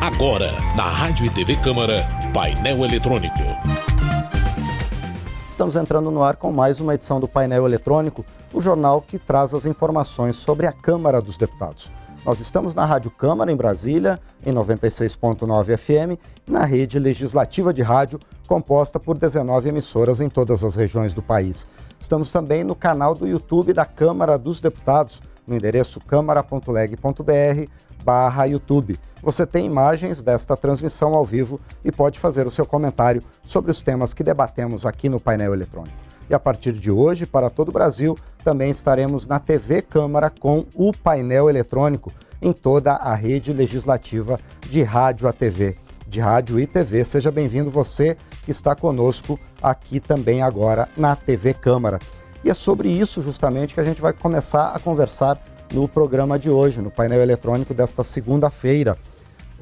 Agora, na Rádio e TV Câmara, painel eletrônico. Estamos entrando no ar com mais uma edição do painel eletrônico, o jornal que traz as informações sobre a Câmara dos Deputados. Nós estamos na Rádio Câmara, em Brasília, em 96.9 FM, na rede legislativa de rádio, composta por 19 emissoras em todas as regiões do país. Estamos também no canal do YouTube da Câmara dos Deputados, no endereço câmara.leg.br barra YouTube. Você tem imagens desta transmissão ao vivo e pode fazer o seu comentário sobre os temas que debatemos aqui no painel eletrônico. E a partir de hoje, para todo o Brasil, também estaremos na TV Câmara com o painel eletrônico em toda a rede legislativa de rádio a TV. De rádio e TV, seja bem-vindo você que está conosco aqui também agora na TV Câmara. E é sobre isso justamente que a gente vai começar a conversar no programa de hoje, no painel eletrônico desta segunda-feira.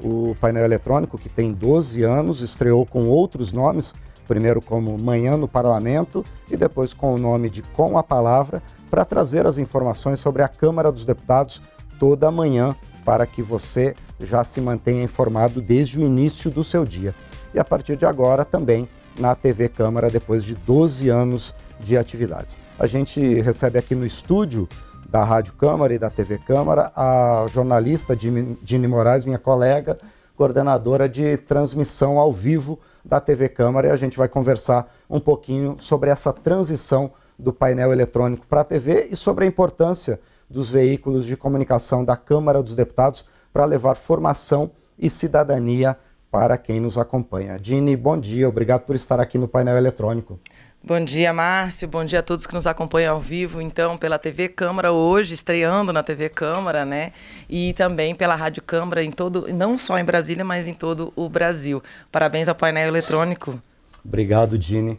O painel eletrônico, que tem 12 anos, estreou com outros nomes, primeiro como Manhã no Parlamento e depois com o nome de Com a Palavra, para trazer as informações sobre a Câmara dos Deputados toda manhã, para que você já se mantenha informado desde o início do seu dia. E a partir de agora também na TV Câmara, depois de 12 anos de atividades. A gente recebe aqui no estúdio da Rádio Câmara e da TV Câmara, a jornalista Dini Moraes, minha colega, coordenadora de transmissão ao vivo da TV Câmara, e a gente vai conversar um pouquinho sobre essa transição do painel eletrônico para a TV e sobre a importância dos veículos de comunicação da Câmara dos Deputados para levar formação e cidadania para quem nos acompanha. Dini, bom dia, obrigado por estar aqui no painel eletrônico. Bom dia, Márcio. Bom dia a todos que nos acompanham ao vivo, então, pela TV Câmara hoje, estreando na TV Câmara, né? E também pela Rádio Câmara em todo, não só em Brasília, mas em todo o Brasil. Parabéns ao painel eletrônico. Obrigado, Dini.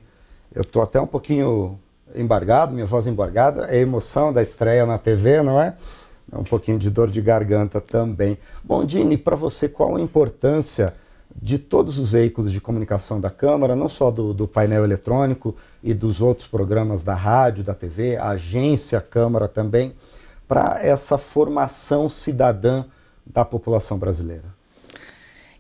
Eu estou até um pouquinho embargado, minha voz embargada. É a emoção da estreia na TV, não é? é um pouquinho de dor de garganta também. Bom, Dini, para você, qual a importância de todos os veículos de comunicação da Câmara, não só do, do, painel eletrônico e dos outros programas da rádio, da TV, a agência Câmara também, para essa formação cidadã da população brasileira?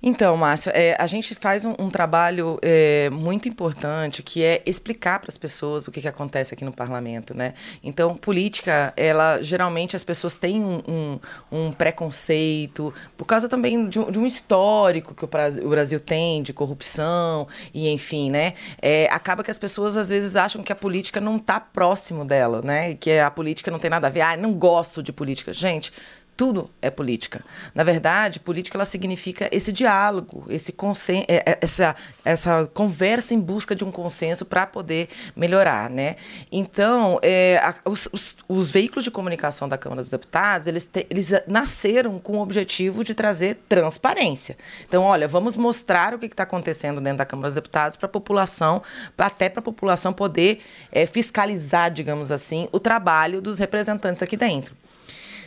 Então, Márcio, é, a gente faz um, um trabalho é, muito importante que é explicar para as pessoas o que, que acontece aqui no parlamento, né? Então, política, ela geralmente as pessoas têm um, um, um preconceito por causa também de, de, um histórico que o Brasil, o Brasil tem de corrupção e enfim, né? É, acaba que as pessoas às vezes acham que a política não está próximo dela, né? Que a política não tem nada a ver. Ah, não gosto de política, gente tudo é política. Na verdade, política ela significa esse diálogo, esse consen é, é, essa, essa conversa em busca de um consenso para poder melhorar, né? Então, é, a, os, os, os, veículos de comunicação da Câmara dos Deputados, eles, te, eles nasceram com o objetivo de trazer transparência. Então, olha, vamos mostrar o que está acontecendo dentro da Câmara dos Deputados para a população, pra, até para a população poder é, fiscalizar, digamos assim, o trabalho dos representantes aqui dentro.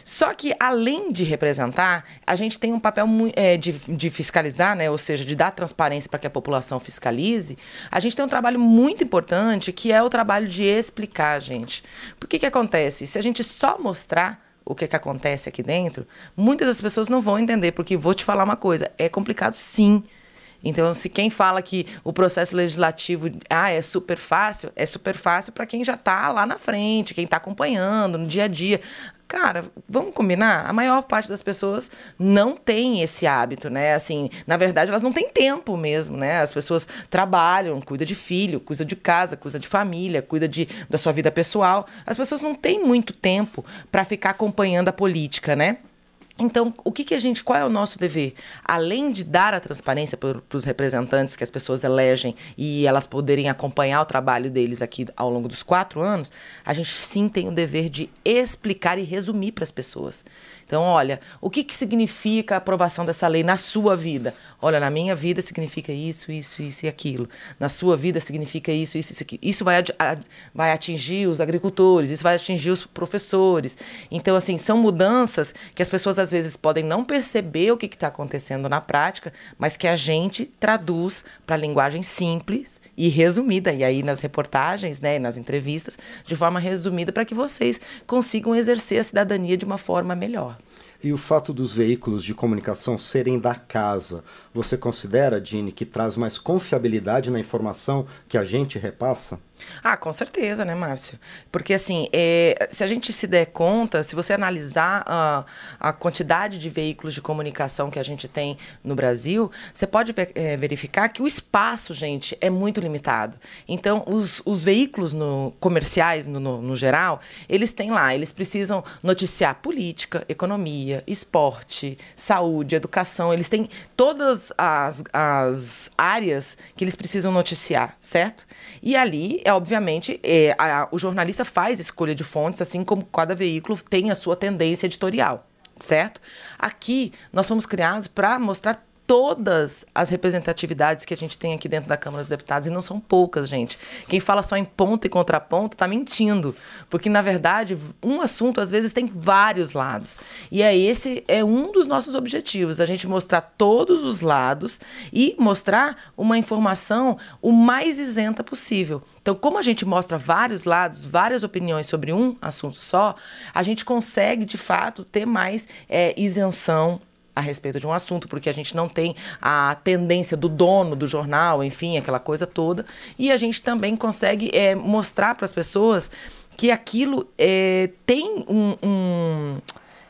Só que, além de representar, a gente tem um papel é, de, de fiscalizar, né? ou seja, de dar transparência para que a população fiscalize. A gente tem um trabalho muito importante que é o trabalho de explicar, gente. Por que, que acontece? Se a gente só mostrar o que, que acontece aqui dentro, muitas das pessoas não vão entender, porque vou te falar uma coisa: é complicado sim. Então, se quem fala que o processo legislativo ah, é super fácil, é super fácil para quem já está lá na frente, quem está acompanhando no dia a dia. Cara, vamos combinar? A maior parte das pessoas não tem esse hábito, né? Assim, na verdade, elas não têm tempo mesmo, né? As pessoas trabalham, cuidam de filho, cuidam de casa, cuidam de família, cuidam de, da sua vida pessoal. As pessoas não têm muito tempo para ficar acompanhando a política, né? Então, o que, que, a gente, qual é o nosso dever? Além de dar a transparência para os representantes que as pessoas elegem e elas poderem acompanhar o trabalho deles aqui ao longo dos quatro anos, a gente sim tem o dever de explicar e resumir para as pessoas. Então, olha, o que, que significa a aprovação dessa lei na sua vida? Olha, na minha vida significa isso, isso, isso e aquilo. Na sua vida significa isso, isso, isso, aquilo. Isso vai, vai atingir os agricultores, isso vai atingir os professores. Então, assim, são mudanças que as pessoas às vezes podem não perceber o que está acontecendo na prática, mas que a gente traduz para linguagem simples e resumida. E aí, nas reportagens, né, nas entrevistas, de forma resumida, para que vocês consigam exercer a cidadania de uma forma melhor. E o fato dos veículos de comunicação serem da casa, você considera, Dini, que traz mais confiabilidade na informação que a gente repassa? Ah, com certeza, né, Márcio? Porque, assim, é, se a gente se der conta, se você analisar a, a quantidade de veículos de comunicação que a gente tem no Brasil, você pode ver, é, verificar que o espaço, gente, é muito limitado. Então, os, os veículos no, comerciais, no, no, no geral, eles têm lá, eles precisam noticiar política, economia, esporte, saúde, educação, eles têm todas as, as áreas que eles precisam noticiar, certo? E ali, é obviamente, é, a, o jornalista faz escolha de fontes, assim como cada veículo tem a sua tendência editorial, certo? Aqui, nós fomos criados para mostrar todas as representatividades que a gente tem aqui dentro da Câmara dos Deputados, e não são poucas, gente. Quem fala só em ponto e contraponto está mentindo, porque, na verdade, um assunto, às vezes, tem vários lados. E é esse é um dos nossos objetivos, a gente mostrar todos os lados e mostrar uma informação o mais isenta possível. Então, como a gente mostra vários lados, várias opiniões sobre um assunto só, a gente consegue, de fato, ter mais é, isenção a respeito de um assunto, porque a gente não tem a tendência do dono do jornal, enfim, aquela coisa toda. E a gente também consegue é, mostrar para as pessoas que aquilo é, tem um, um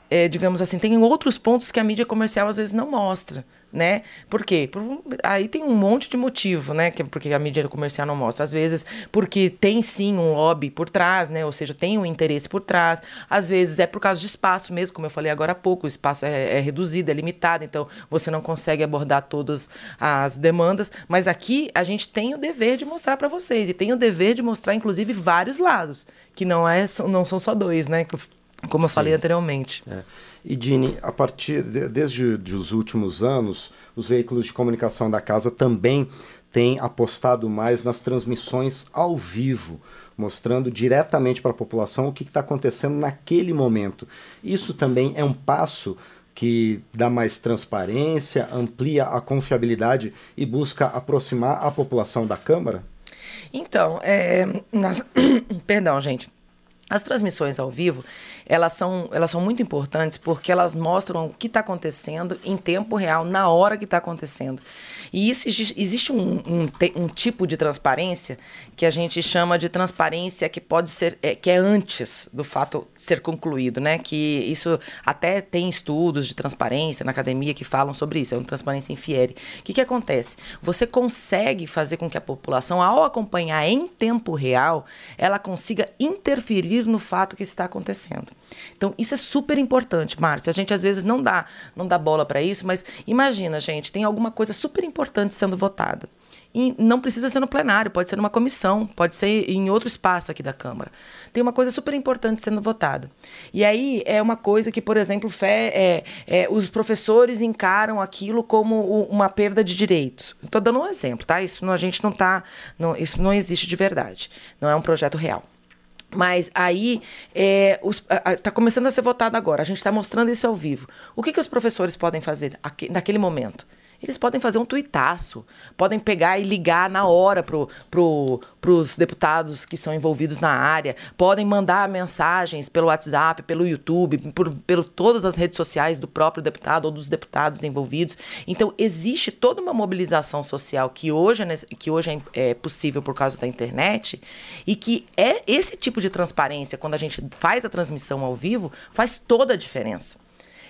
é, digamos assim, tem outros pontos que a mídia comercial às vezes não mostra né? Por quê? Por, aí tem um monte de motivo, né? Que, porque a mídia comercial não mostra. Às vezes, porque tem sim um lobby por trás, né? Ou seja, tem um interesse por trás. Às vezes é por causa de espaço mesmo, como eu falei agora há pouco. O espaço é, é reduzido, é limitado, então você não consegue abordar todas as demandas. Mas aqui a gente tem o dever de mostrar para vocês. E tem o dever de mostrar, inclusive, vários lados. Que não, é, não são só dois, né? Como eu sim. falei anteriormente. É. E Dini, a partir de, desde os últimos anos, os veículos de comunicação da casa também têm apostado mais nas transmissões ao vivo, mostrando diretamente para a população o que está acontecendo naquele momento. Isso também é um passo que dá mais transparência, amplia a confiabilidade e busca aproximar a população da Câmara? Então, é, nas... perdão, gente. As transmissões ao vivo, elas são, elas são muito importantes porque elas mostram o que está acontecendo em tempo real, na hora que está acontecendo. E isso existe um, um, um, tipo de transparência que a gente chama de transparência que pode ser, é, que é antes do fato ser concluído, né? Que isso até tem estudos de transparência na academia que falam sobre isso, é uma transparência infiere. O que, que acontece? Você consegue fazer com que a população, ao acompanhar em tempo real, ela consiga interferir no fato que está acontecendo. Então, isso é super importante, Márcio. A gente às vezes não dá, não dá bola para isso, mas imagina, gente, tem alguma coisa super importante sendo votada. E não precisa ser no plenário, pode ser numa comissão, pode ser em outro espaço aqui da Câmara. Tem uma coisa super importante sendo votada. E aí é uma coisa que, por exemplo, fé, é, é, os professores encaram aquilo como uma perda de direitos. Estou dando um exemplo, tá? Isso não, a gente não está. Isso não existe de verdade. Não é um projeto real. Mas aí está é, começando a ser votado agora. A gente está mostrando isso ao vivo. O que, que os professores podem fazer aqui, naquele momento? Eles podem fazer um tuitaço, podem pegar e ligar na hora para pro, os deputados que são envolvidos na área, podem mandar mensagens pelo WhatsApp, pelo YouTube, por, pelo todas as redes sociais do próprio deputado ou dos deputados envolvidos. Então, existe toda uma mobilização social que hoje, é, que hoje é, é possível por causa da internet e que é esse tipo de transparência, quando a gente faz a transmissão ao vivo, faz toda a diferença.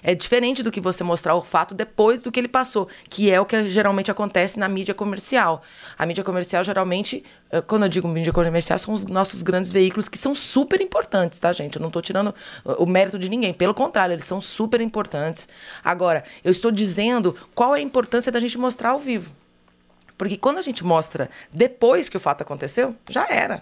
É diferente do que você mostrar o fato depois do que ele passou, que é o que geralmente acontece na mídia comercial. A mídia comercial, geralmente, eh, quando eu digo mídia comercial, são os nossos grandes veículos que são super importantes, tá, gente? Eu não estou tirando o mérito de ninguém. Pelo contrário, eles são super importantes. Agora, eu estou dizendo qual é a importância da gente mostrar ao vivo. Porque quando a gente mostra depois que o fato aconteceu, já era.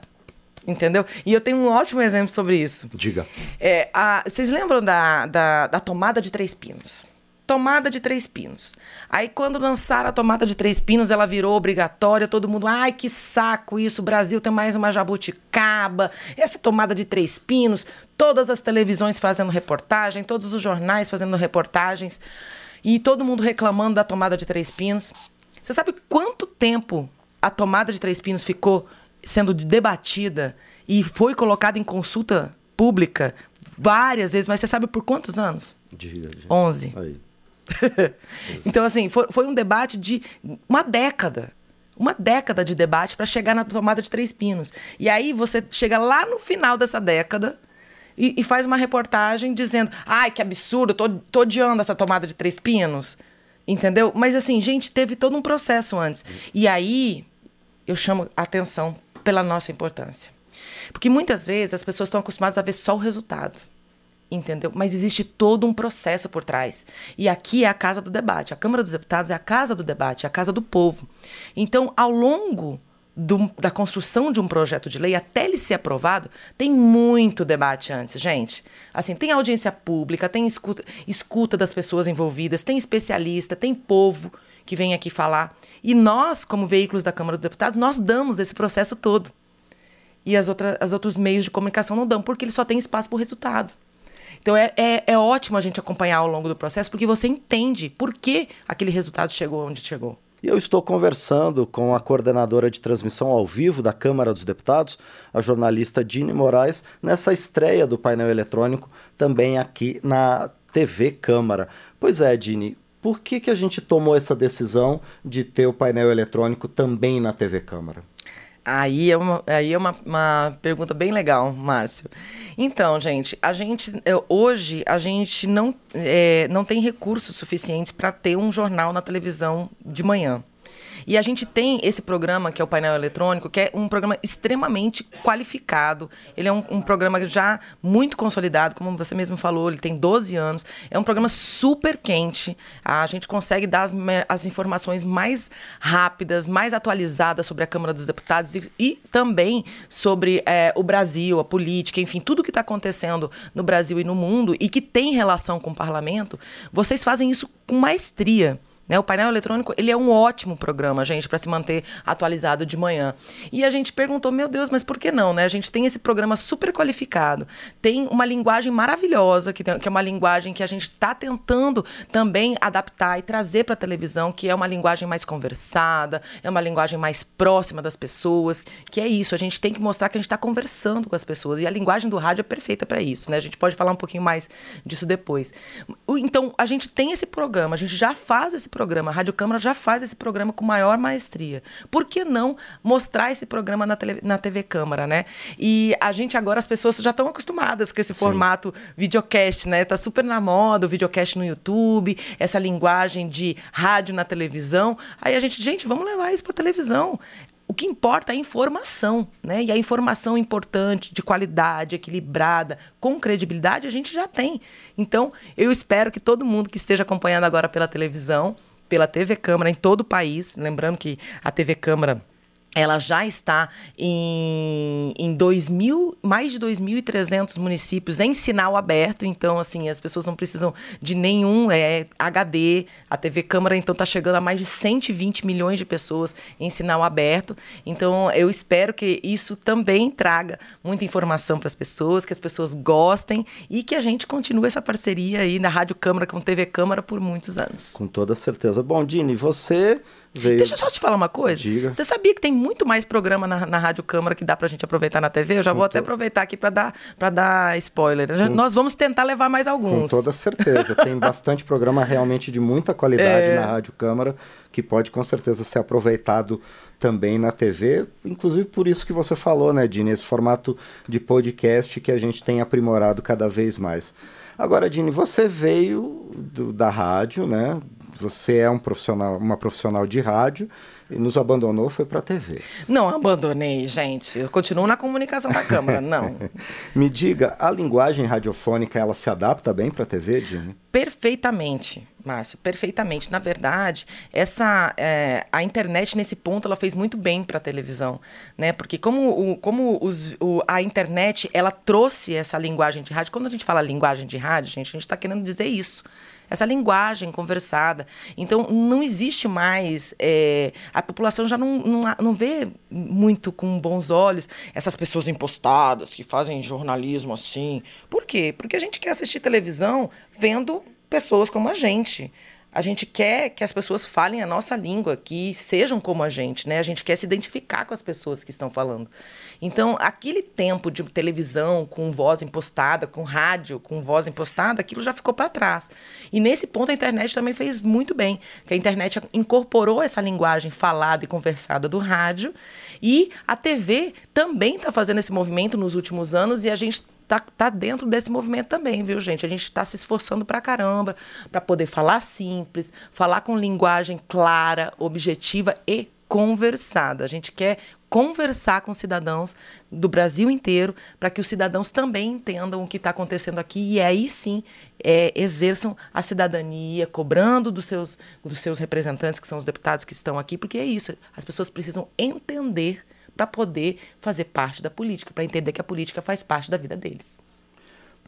Entendeu? E eu tenho um ótimo exemplo sobre isso. Diga. É, a, vocês lembram da, da, da tomada de três pinos? tomada de três pinos. Aí, quando lançaram a tomada de três pinos, ela virou obrigatória. Todo mundo, ai, que saco isso. O Brasil tem mais uma jabuticaba. Essa tomada de três pinos. Todas as televisões fazendo reportagem, todos os jornais fazendo reportagens. E todo mundo reclamando da tomada de três pinos. Você sabe quanto tempo a tomada de três pinos ficou sendo debatida e foi colocada em consulta pública várias vezes, mas você sabe por quantos anos? Diga, diga. 11. Aí. então, assim, foi, foi um debate de uma década. Uma década de debate para chegar na tomada de Três Pinos. E aí você chega lá no final dessa década e, e faz uma reportagem dizendo: ai, que absurdo, tô, tô odiando essa tomada de Três Pinos. Entendeu? Mas assim, gente, teve todo um processo antes. E aí eu chamo a atenção pela nossa importância. Porque muitas vezes as pessoas estão acostumadas a ver só o resultado entendeu? Mas existe todo um processo por trás. E aqui é a casa do debate. A Câmara dos Deputados é a casa do debate, é a casa do povo. Então, ao longo do, da construção de um projeto de lei até ele ser aprovado, tem muito debate antes, gente. Assim, tem audiência pública, tem escuta, escuta das pessoas envolvidas, tem especialista, tem povo que vem aqui falar. E nós, como veículos da Câmara dos Deputados, nós damos esse processo todo. E as, outras, as outros meios de comunicação não dão, porque ele só tem espaço para o resultado. Então é, é, é ótimo a gente acompanhar ao longo do processo, porque você entende por que aquele resultado chegou onde chegou. E eu estou conversando com a coordenadora de transmissão ao vivo da Câmara dos Deputados, a jornalista Dini Moraes, nessa estreia do painel eletrônico, também aqui na TV Câmara. Pois é, Dini, por que, que a gente tomou essa decisão de ter o painel eletrônico também na TV Câmara? Aí é, uma, aí é uma, uma pergunta bem legal, Márcio. Então, gente, a gente é, hoje a gente não, é, não tem recursos suficientes para ter um jornal na televisão de manhã. E a gente tem esse programa, que é o painel eletrônico, que é um programa extremamente qualificado. Ele é um, um, programa já muito consolidado, como você mesmo falou, ele tem 12 anos. É um programa super quente. A gente consegue dar as, as informações mais rápidas, mais atualizadas sobre a Câmara dos Deputados e, e também sobre é, o Brasil, a política, enfim, tudo que está acontecendo no Brasil e no mundo e que tem relação com o parlamento. Vocês fazem isso com maestria. Né? O painel eletrônico ele é um ótimo programa, gente, para se manter atualizado de manhã. E a gente perguntou, meu Deus, mas por que não? Né? A gente tem esse programa super qualificado, tem uma linguagem maravilhosa, que, tem, que é uma linguagem que a gente está tentando também adaptar e trazer para a televisão, que é uma linguagem mais conversada, é uma linguagem mais próxima das pessoas, que é isso, a gente tem que mostrar que a gente está conversando com as pessoas. E a linguagem do rádio é perfeita para isso, né? A gente pode falar um pouquinho mais disso depois. Então, a gente tem esse programa, a gente já faz esse programa programa. A Rádio Câmara já faz esse programa com maior maestria. Por que não mostrar esse programa na, tele, na TV Câmara, né? E a gente agora, as pessoas já estão acostumadas com esse Sim. formato videocast, né? Tá super na moda o videocast no YouTube, essa linguagem de rádio na televisão. Aí a gente, gente, vamos levar isso para televisão. O que importa é a informação, né? E a informação importante, de qualidade, equilibrada, com credibilidade, a gente já tem. Então, eu espero que todo mundo que esteja acompanhando agora pela televisão pela TV Câmara em todo o país. Lembrando que a TV Câmara ela já está em, em 2000, mais de 2.300 municípios em sinal aberto, então assim, as pessoas não precisam de nenhum é, HD. A TV Câmara então está chegando a mais de 120 milhões de pessoas em sinal aberto. Então eu espero que isso também traga muita informação para as pessoas, que as pessoas gostem e que a gente continue essa parceria aí na Rádio Câmara com TV Câmara por muitos anos. Com toda certeza. Bom, Dini, você Veio... Deixa eu só te falar uma coisa. Diga. Você sabia que tem muito mais programa na, na Rádio Câmara que dá pra gente aproveitar na TV? Eu já Com vou to... até aproveitar aqui para dar, pra dar spoiler. Com... Nós vamos tentar levar mais alguns. Com toda certeza. tem bastante programa realmente de muita qualidade é... na Rádio Câmara que pode com certeza ser aproveitado também na TV, inclusive por isso que você falou, né, Dini, esse formato de podcast que a gente tem aprimorado cada vez mais. Agora, Dini, você veio do, da rádio, né? Você é um profissional, uma profissional de rádio e nos abandonou, foi para a TV. Não abandonei, gente. Eu continuo na comunicação da Câmara, não. Me diga, a linguagem radiofônica, ela se adapta bem para a TV, Dini? Perfeitamente. Márcio, perfeitamente. Na verdade, essa é, a internet nesse ponto ela fez muito bem para a televisão, né? Porque como, o, como os, o, a internet ela trouxe essa linguagem de rádio. Quando a gente fala linguagem de rádio, gente, a gente está querendo dizer isso essa linguagem conversada. Então, não existe mais. É, a população já não, não, não vê muito com bons olhos essas pessoas impostadas que fazem jornalismo assim. Por quê? Porque a gente quer assistir televisão vendo pessoas como a gente. A gente quer que as pessoas falem a nossa língua, que sejam como a gente, né? A gente quer se identificar com as pessoas que estão falando. Então, aquele tempo de televisão com voz impostada, com rádio com voz impostada, aquilo já ficou para trás. E nesse ponto a internet também fez muito bem, que a internet incorporou essa linguagem falada e conversada do rádio, e a TV também está fazendo esse movimento nos últimos anos e a gente tá, tá dentro desse movimento também, viu, gente? A gente está se esforçando pra caramba para poder falar simples, falar com linguagem clara, objetiva e conversada. A gente quer conversar com cidadãos do Brasil inteiro para que os cidadãos também entendam o que está acontecendo aqui e aí sim é, exerçam a cidadania, cobrando dos seus, dos seus representantes, que são os deputados que estão aqui, porque é isso. As pessoas precisam entender para poder fazer parte da política, para entender que a política faz parte da vida deles.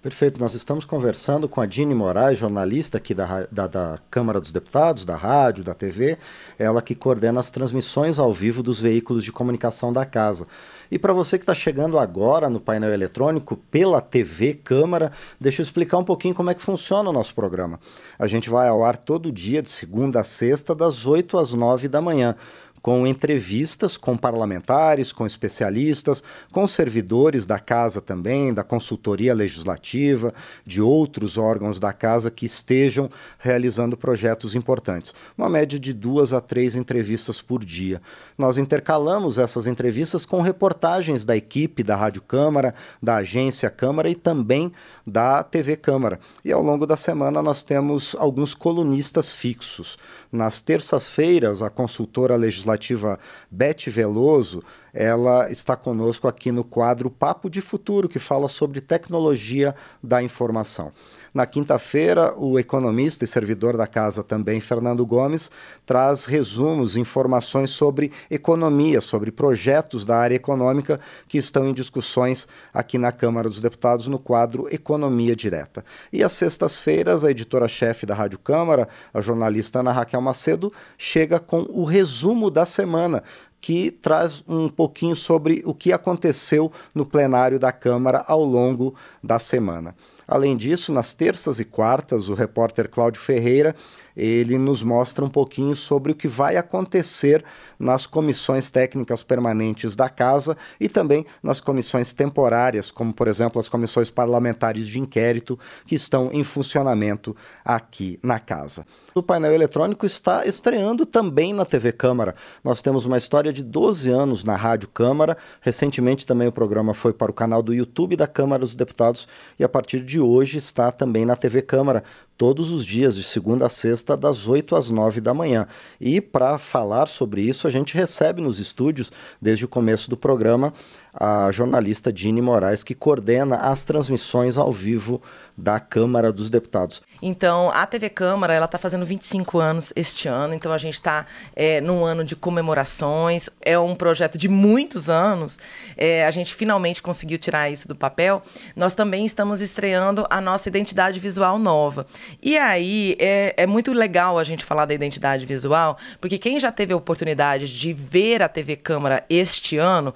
Perfeito. Nós estamos conversando com a Dini Moraes, jornalista aqui da, da, da, Câmara dos Deputados, da rádio, da TV, ela que coordena as transmissões ao vivo dos veículos de comunicação da casa. E para você que está chegando agora no painel eletrônico pela TV Câmara, deixa eu explicar um pouquinho como é que funciona o nosso programa. A gente vai ao ar todo dia, de segunda a sexta, das 8 às 9 da manhã com entrevistas com parlamentares, com especialistas, com servidores da casa também, da consultoria legislativa, de outros órgãos da casa que estejam realizando projetos importantes. Uma média de duas a três entrevistas por dia. Nós intercalamos essas entrevistas com reportagens da equipe da Rádio Câmara, da Agência Câmara e também da TV Câmara. E ao longo da semana nós temos alguns colunistas fixos. Nas terças-feiras, a consultora legislativa Beth Veloso, ela está conosco aqui no quadro Papo de Futuro, que fala sobre tecnologia da informação. Na quinta-feira, o economista e servidor da casa também, Fernando Gomes, traz resumos, informações sobre economia, sobre projetos da área econômica que estão em discussões aqui na Câmara dos Deputados no quadro Economia Direta. E às sextas-feiras, a editora-chefe da Rádio Câmara, a jornalista Ana Raquel Macedo, chega com o resumo da semana, que traz um pouquinho sobre o que aconteceu no plenário da Câmara ao longo da semana. Além disso, nas terças e quartas, o repórter Cláudio Ferreira ele nos mostra um pouquinho sobre o que vai acontecer nas comissões técnicas permanentes da casa e também nas comissões temporárias, como por exemplo as comissões parlamentares de inquérito que estão em funcionamento aqui na casa. O painel eletrônico está estreando também na TV Câmara. Nós temos uma história de 12 anos na Rádio Câmara. Recentemente também o programa foi para o canal do YouTube da Câmara dos Deputados e a partir de hoje está também na TV Câmara todos os dias, de segunda a sexta, das 8 às 9 da manhã. E para falar sobre isso, a gente recebe nos estúdios, desde o começo do programa, a jornalista Dini Moraes, que coordena as transmissões ao vivo da Câmara dos Deputados. Então, a TV Câmara ela está fazendo 25 anos este ano, então a gente está é, num ano de comemorações, é um projeto de muitos anos, é, a gente finalmente conseguiu tirar isso do papel. Nós também estamos estreando a nossa identidade visual nova. E aí é, é muito legal a gente falar da identidade visual, porque quem já teve a oportunidade de ver a TV Câmara este ano,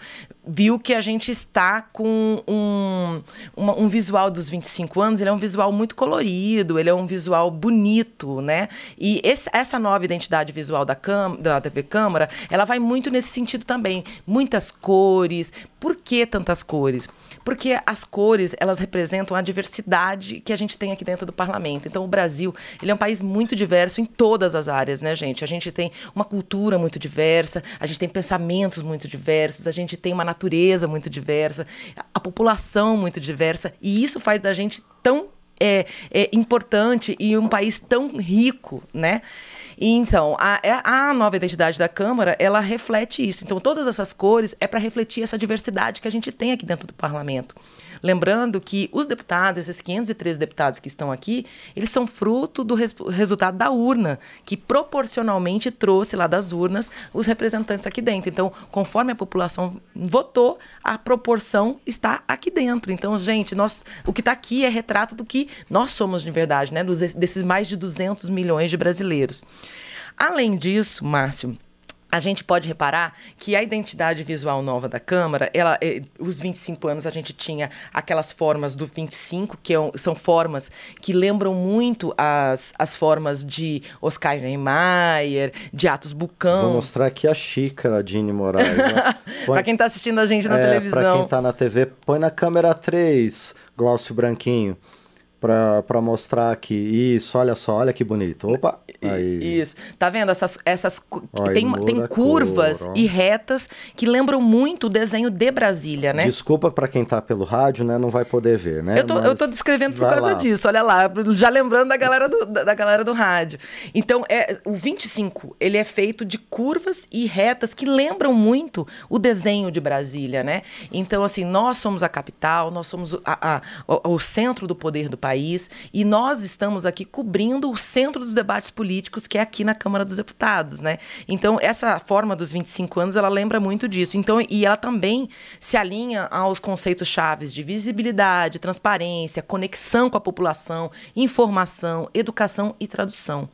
viu que a gente está com um, um visual dos 25 anos, ele é um visual muito colorido, ele é um visual bonito, né? E esse, essa nova identidade visual da, da TV Câmara, ela vai muito nesse sentido também. Muitas cores. Por que tantas cores? Porque as cores, elas representam a diversidade que a gente tem aqui dentro do parlamento. Então, o Brasil, ele é um país muito diverso em todas as áreas, né, gente? A gente tem uma cultura muito diversa, a gente tem pensamentos muito diversos, a gente tem uma natureza muito diversa, a população muito diversa, e isso faz da gente tão é, é importante e um país tão rico, né? Então, a, é, a nova identidade da Câmara, ela reflete isso. Então, todas essas cores é para refletir essa diversidade que a gente tem aqui dentro do parlamento. Lembrando que os deputados, esses 513 deputados que estão aqui, eles são fruto do res resultado da urna, que proporcionalmente trouxe lá das urnas os representantes aqui dentro. Então, conforme a população votou, a proporção está aqui dentro. Então, gente, nós, o que está aqui é retrato do que nós somos de verdade, né? Dos, desses mais de 200 milhões de brasileiros. Além disso, Márcio, a gente pode reparar que a identidade visual nova da Câmara, ela, eh, os 25 anos a gente tinha aquelas formas do 25, que é, são formas que lembram muito as, as formas de Oscar Niemeyer, de Atos Bucão. Vou mostrar aqui a xícara, Dini Moraes. Né? para quem está assistindo a gente na é, televisão. Para quem está na TV, põe na câmera 3, Glaucio Branquinho para mostrar aqui. Isso, olha só, olha que bonito. Opa! Aí. Isso. Tá vendo? Essas, essas tem, tem curvas cor, e retas que lembram muito o desenho de Brasília, né? Desculpa para quem tá pelo rádio, né? Não vai poder ver, né? Eu tô, Mas... eu tô descrevendo por causa lá. disso, olha lá. Já lembrando da galera do, da, da galera do rádio. Então, é, o 25, ele é feito de curvas e retas que lembram muito o desenho de Brasília, né? Então, assim, nós somos a capital, nós somos a, a, o, o centro do poder do país e nós estamos aqui cobrindo o centro dos debates políticos que é aqui na Câmara dos Deputados, né? Então, essa forma dos 25 anos, ela lembra muito disso. Então, e ela também se alinha aos conceitos chaves de visibilidade, transparência, conexão com a população, informação, educação e tradução.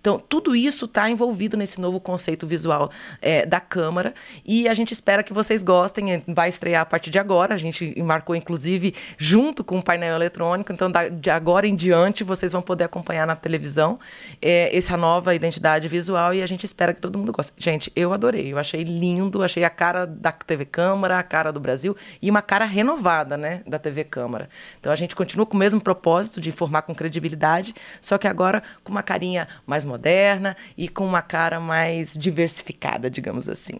Então, tudo isso está envolvido nesse novo conceito visual é, da Câmara e a gente espera que vocês gostem. Vai estrear a partir de agora. A gente marcou, inclusive, junto com o painel eletrônico. Então, de agora em diante, vocês vão poder acompanhar na televisão é, essa nova identidade visual e a gente espera que todo mundo goste. Gente, eu adorei. Eu achei lindo, achei a cara da TV Câmara, a cara do Brasil e uma cara renovada, né, da TV Câmara. Então, a gente continua com o mesmo propósito de informar com credibilidade, só que agora com uma carinha mais moderna e com uma cara mais diversificada, digamos assim.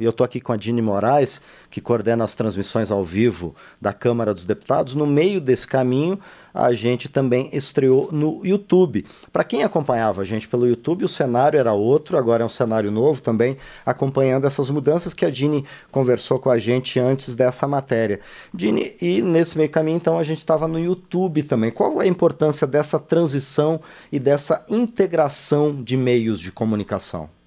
E eu estou aqui com a Dini Moraes, que coordena as transmissões ao vivo da Câmara dos Deputados. No meio desse caminho, a gente também estreou no YouTube. Para quem acompanhava a gente pelo YouTube, o cenário era outro, agora é um cenário novo também, acompanhando essas mudanças que a Dini conversou com a gente antes dessa matéria. Dini, e nesse meio caminho, então, a gente estava no YouTube também. Qual a importância dessa transição e dessa integração de meios de comunicação?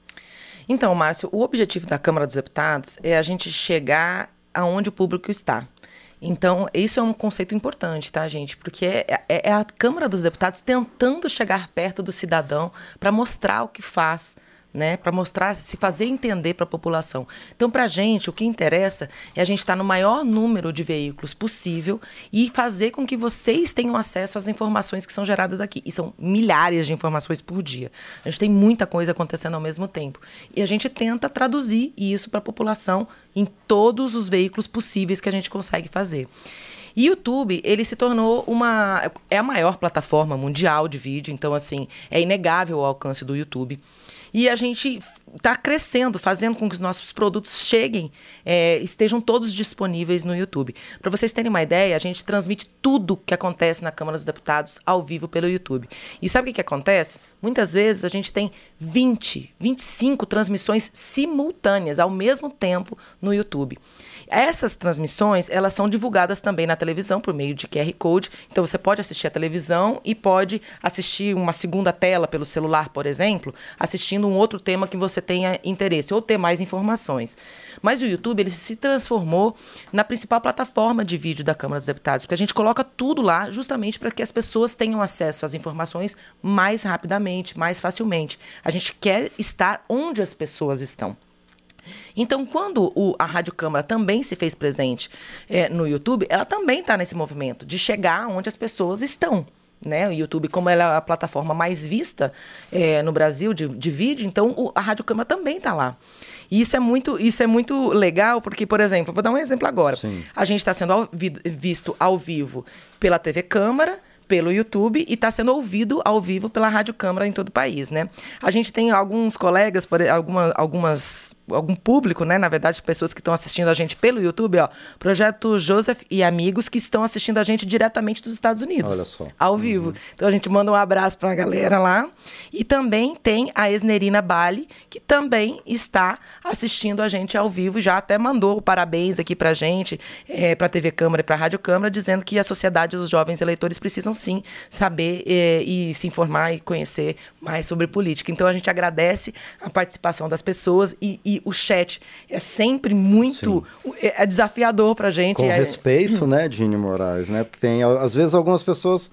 Então, Márcio, o objetivo da Câmara dos Deputados é a gente chegar aonde o público está. Então, isso é um conceito importante, tá, gente? Porque é, é, é a Câmara dos Deputados tentando chegar perto do cidadão para mostrar o que faz, né, para mostrar, se fazer entender para a população. Então, para a gente, o que interessa é a gente estar tá no maior número de veículos possível e fazer com que vocês tenham acesso às informações que são geradas aqui. E são milhares de informações por dia. A gente tem muita coisa acontecendo ao mesmo tempo. E a gente tenta traduzir isso para a população em todos os veículos possíveis que a gente consegue fazer. E YouTube, ele se tornou uma. É a maior plataforma mundial de vídeo, então, assim, é inegável o alcance do YouTube. E a gente está crescendo, fazendo com que os nossos produtos cheguem, é, estejam todos disponíveis no YouTube. Para vocês terem uma ideia, a gente transmite tudo que acontece na Câmara dos Deputados ao vivo pelo YouTube. E sabe o que, que acontece? Muitas vezes a gente tem 20, 25 transmissões simultâneas ao mesmo tempo no YouTube. Essas transmissões, elas são divulgadas também na televisão por meio de QR Code. Então você pode assistir a televisão e pode assistir uma segunda tela pelo celular, por exemplo, assistindo um outro tema que você tenha interesse ou ter mais informações. Mas o YouTube, ele se transformou na principal plataforma de vídeo da Câmara dos Deputados, porque a gente coloca tudo lá justamente para que as pessoas tenham acesso às informações mais rapidamente, mais facilmente. A gente quer estar onde as pessoas estão. Então, quando o, a Rádio Câmara também se fez presente é, no YouTube, ela também está nesse movimento de chegar onde as pessoas estão. Né? O YouTube, como ela é a plataforma mais vista é, no Brasil de, de vídeo, então o, a Rádio Câmara também está lá. E isso é muito, isso é muito legal, porque, por exemplo, vou dar um exemplo agora. Sim. A gente está sendo ao, visto ao vivo pela TV Câmara, pelo YouTube e está sendo ouvido ao vivo pela Rádio Câmara em todo o país, né? A gente tem alguns colegas, alguma, algumas algum público, né? Na verdade, pessoas que estão assistindo a gente pelo YouTube, ó. Projeto Joseph e amigos que estão assistindo a gente diretamente dos Estados Unidos. Olha só. Ao vivo. Uhum. Então a gente manda um abraço para a galera lá. E também tem a Esnerina Bali, que também está assistindo a gente ao vivo. Já até mandou parabéns aqui pra gente, é, pra TV Câmara e pra Rádio Câmara, dizendo que a sociedade e os jovens eleitores precisam sim saber é, e se informar e conhecer mais sobre política. Então a gente agradece a participação das pessoas e, e o chat é sempre muito é, é desafiador para gente. Com é... respeito, né, Dini Moraes, né? Porque tem, às vezes, algumas pessoas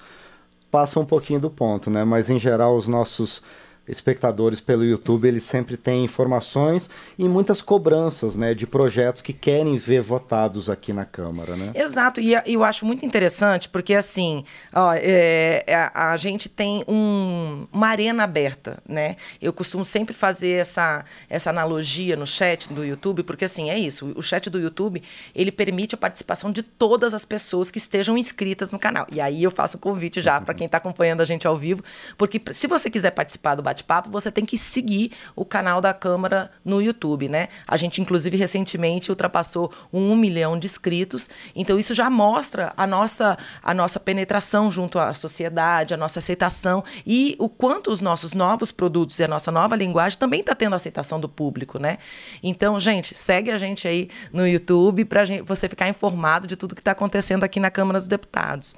passam um pouquinho do ponto, né? Mas, em geral, os nossos espectadores pelo YouTube, eles sempre têm informações e muitas cobranças, né, de projetos que querem ver votados aqui na Câmara, né? Exato, e eu acho muito interessante porque assim, ó, é, é, a, gente tem um, uma arena aberta, né? Eu costumo sempre fazer essa, essa analogia no chat do YouTube, porque assim, é isso, o chat do YouTube, ele permite a participação de todas as pessoas que estejam inscritas no canal. E aí eu faço o convite já para quem está acompanhando a gente ao vivo, porque se você quiser participar do bate-papo, você tem que seguir o canal da Câmara no YouTube, né? A gente, inclusive, recentemente ultrapassou um milhão de inscritos, então isso já mostra a nossa, a nossa penetração junto à sociedade, a nossa aceitação e o quanto os nossos novos produtos e a nossa nova linguagem também está tendo aceitação do público, né? Então, gente, segue a gente aí no YouTube para você ficar informado de tudo que está acontecendo aqui na Câmara dos Deputados.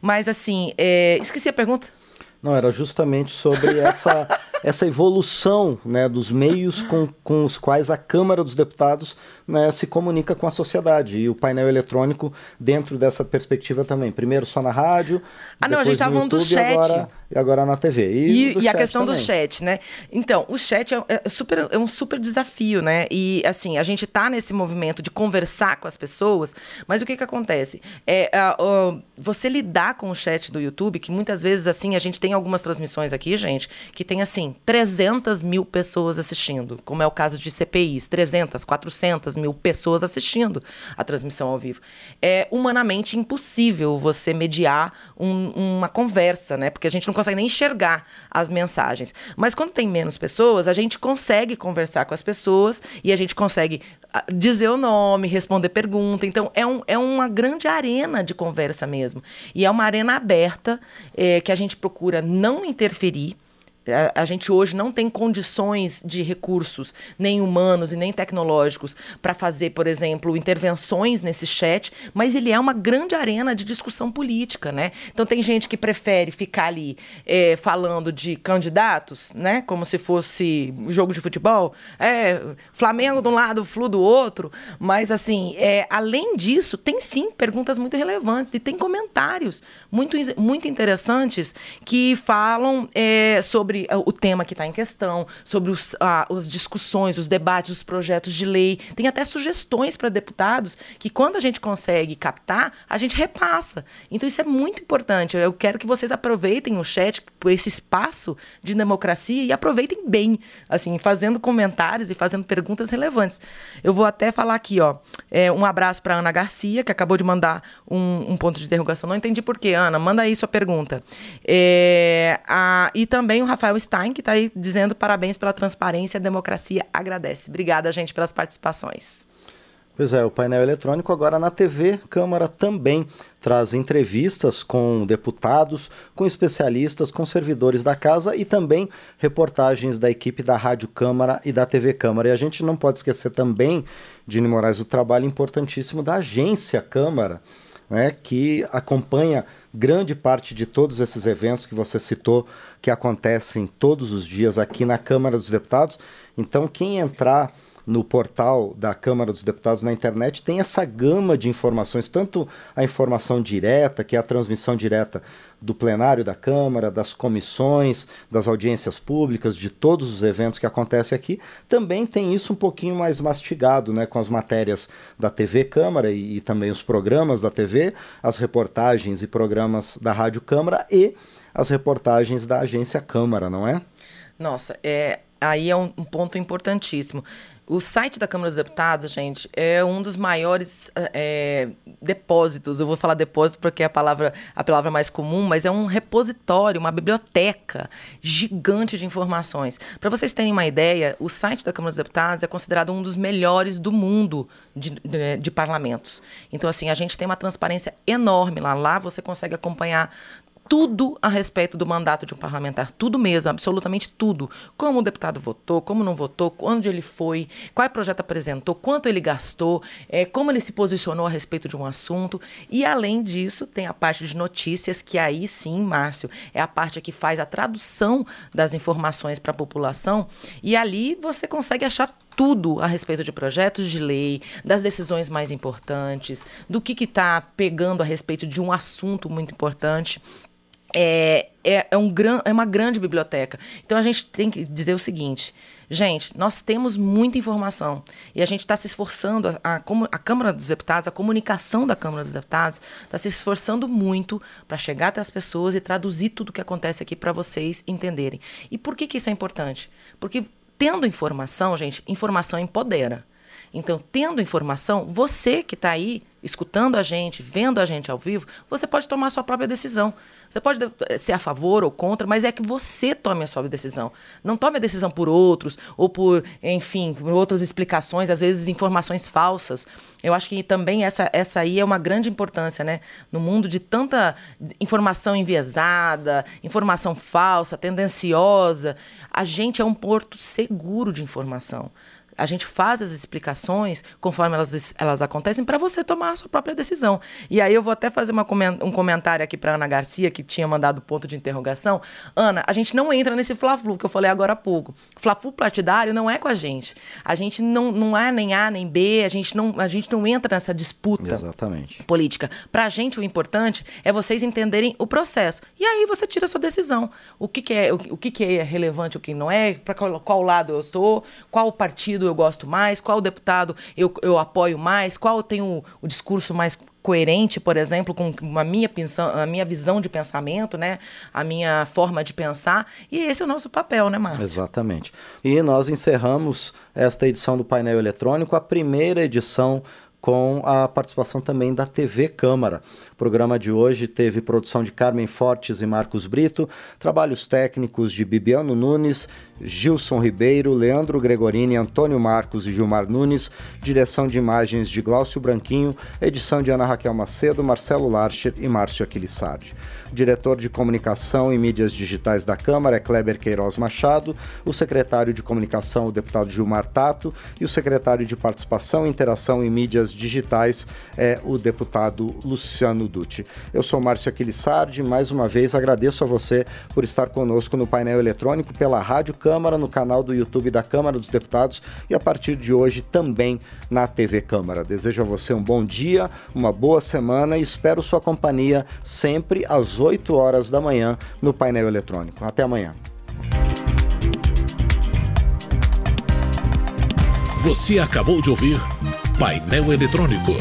Mas, assim, é... esqueci a pergunta. Não, era justamente sobre essa, essa evolução né, dos meios com, com os quais a Câmara dos Deputados né, se comunica com a sociedade. E o painel eletrônico, dentro dessa perspectiva também. Primeiro só na rádio. Ah, não, a gente estava falando do chat. E agora, e agora na TV. E, e, e a questão também. do chat, né? Então, o chat é, é, super, é um super desafio, né? E, assim, a gente está nesse movimento de conversar com as pessoas, mas o que, que acontece? É, você lidar com o chat do YouTube, que muitas vezes, assim, a gente tem algumas transmissões aqui, gente, que tem, assim, 300 mil pessoas assistindo, como é o caso de CPIs, 300, 400 mil pessoas assistindo a transmissão ao vivo. É humanamente impossível você mediar um, uma conversa, né? Porque a gente não consegue nem enxergar as mensagens. Mas quando tem menos pessoas, a gente consegue conversar com as pessoas e a gente consegue ah, dizer o nome, responder pergunta. Então, é, um, é uma grande arena de conversa mesmo. E é uma arena aberta é, que a gente procura não interferir a, a, gente hoje não tem condições de recursos, nem humanos e nem tecnológicos, para fazer, por exemplo, intervenções nesse chat, mas ele é uma grande arena de discussão política, né? Então tem gente que prefere ficar ali é, falando de candidatos, né? Como se fosse jogo de futebol. É, Flamengo de um lado, Flu do outro. Mas, assim, é, além disso, tem sim perguntas muito relevantes e tem comentários muito, muito interessantes que falam é, sobre sobre uh, o tema que está em questão, sobre os, uh, as discussões, os debates, os projetos de lei. Tem até sugestões para deputados que, quando a gente consegue captar, a gente repassa. Então, isso é muito importante. Eu quero que vocês aproveitem o chat, esse espaço de democracia, e aproveitem bem, assim, fazendo comentários e fazendo perguntas relevantes. Eu vou até falar aqui, ó, é, um abraço para Ana Garcia, que acabou de mandar um, um, ponto de interrogação. Não entendi por quê, Ana. Manda aí sua pergunta. É, a, e também o Rafael Rafael Stein, que está aí dizendo parabéns pela transparência, a democracia agradece. Obrigada, gente, pelas participações. Pois é, o painel eletrônico agora na TV Câmara também traz entrevistas com deputados, com especialistas, com servidores da casa e também reportagens da equipe da Rádio Câmara e da TV Câmara. E a gente não pode esquecer também, Dini Moraes, o trabalho importantíssimo da agência Câmara, né, que acompanha grande parte de todos esses eventos que você citou, que acontecem todos os dias aqui na Câmara dos Deputados. Então, quem entrar no portal da Câmara dos Deputados na internet tem essa gama de informações, tanto a informação direta, que é a transmissão direta do plenário da Câmara, das comissões, das audiências públicas, de todos os eventos que acontecem aqui, também tem isso um pouquinho mais mastigado, né, com as matérias da TV Câmara e, e também os programas da TV, as reportagens e programas da Rádio Câmara e as reportagens da agência Câmara, não é? Nossa, é, aí é um, um ponto importantíssimo. O site da Câmara dos Deputados, gente, é um dos maiores é, depósitos. Eu vou falar depósito porque é a palavra, a palavra mais comum, mas é um repositório, uma biblioteca gigante de informações. Para vocês terem uma ideia, o site da Câmara dos Deputados é considerado um dos melhores do mundo de, de, de parlamentos. Então, assim, a gente tem uma transparência enorme lá. Lá você consegue acompanhar tudo a respeito do mandato de um parlamentar, tudo mesmo, absolutamente tudo. Como o deputado votou, como não votou, onde ele foi, qual projeto apresentou, quanto ele gastou, é, como ele se posicionou a respeito de um assunto. E além disso, tem a parte de notícias, que aí sim, Márcio, é a parte que faz a tradução das informações para a população. E ali você consegue achar tudo a respeito de projetos de lei, das decisões mais importantes, do que está pegando a respeito de um assunto muito importante. é, é, é, um gran, é uma grande biblioteca. Então a gente tem que dizer o seguinte. Gente, nós temos muita informação e a gente está se esforçando, a, a, a, Câmara dos Deputados, a comunicação da Câmara dos Deputados, está se esforçando muito para chegar até as pessoas e traduzir tudo o que acontece aqui para vocês entenderem. E por que, que isso é importante? Porque tendo informação, gente, informação empodera. Então, tendo informação, você que está aí escutando a gente, vendo a gente ao vivo, você pode tomar a sua própria decisão. Você pode eh, ser a favor ou contra, mas é que você tome a sua decisão. Não tome a decisão por outros ou por, enfim, por outras explicações, às vezes informações falsas. Eu acho que também essa, essa aí é uma grande importância, né? No mundo de tanta informação enviesada, informação falsa, tendenciosa, a gente é um porto seguro de informação. A gente faz as explicações conforme elas, elas acontecem para você tomar a sua própria decisão. E aí eu vou até fazer uma, um comentário aqui para Ana Garcia, que tinha mandado ponto de interrogação. Ana, a gente não entra nesse fla-flu que eu falei agora há pouco. Fla-flu partidário não é com a gente. A gente não, não é nem A nem B, a gente não, a gente não entra nessa disputa Exatamente. política. Para a gente, o importante é vocês entenderem o processo. E aí você tira a sua decisão. O que, que é, o, o que, que é relevante, o que não é, para qual, qual lado eu estou, qual partido eu gosto mais, qual deputado eu, eu apoio mais, qual tem o, o discurso mais coerente, por exemplo, com a minha, a minha visão de pensamento, né? a minha forma de pensar. E esse é o nosso papel, né, Márcio? Exatamente. E nós encerramos esta edição do painel eletrônico, a primeira edição com a participação também da TV Câmara. O programa de hoje teve produção de Carmen Fortes e Marcos Brito, trabalhos técnicos de Bibiano Nunes, Gilson Ribeiro, Leandro Gregorini, Antônio Marcos e Gilmar Nunes, direção de imagens de Glaucio Branquinho, edição de Ana Raquel Macedo, Marcelo Larcher e Márcio Aquilissardi. Diretor de Comunicação e Mídias Digitais da Câmara é Kleber Queiroz Machado, o secretário de Comunicação, o deputado Gilmar Tato, e o secretário de Participação, Interação e Mídias Digitais é o deputado Luciano Dutti. Eu sou Márcio Aquilissardi, mais uma vez agradeço a você por estar conosco no painel eletrônico pela Rádio Câmara, no canal do YouTube da Câmara dos Deputados e a partir de hoje também na TV Câmara. Desejo a você um bom dia, uma boa semana e espero sua companhia sempre às 8 horas da manhã no painel eletrônico. Até amanhã. Você acabou de ouvir Painel Eletrônico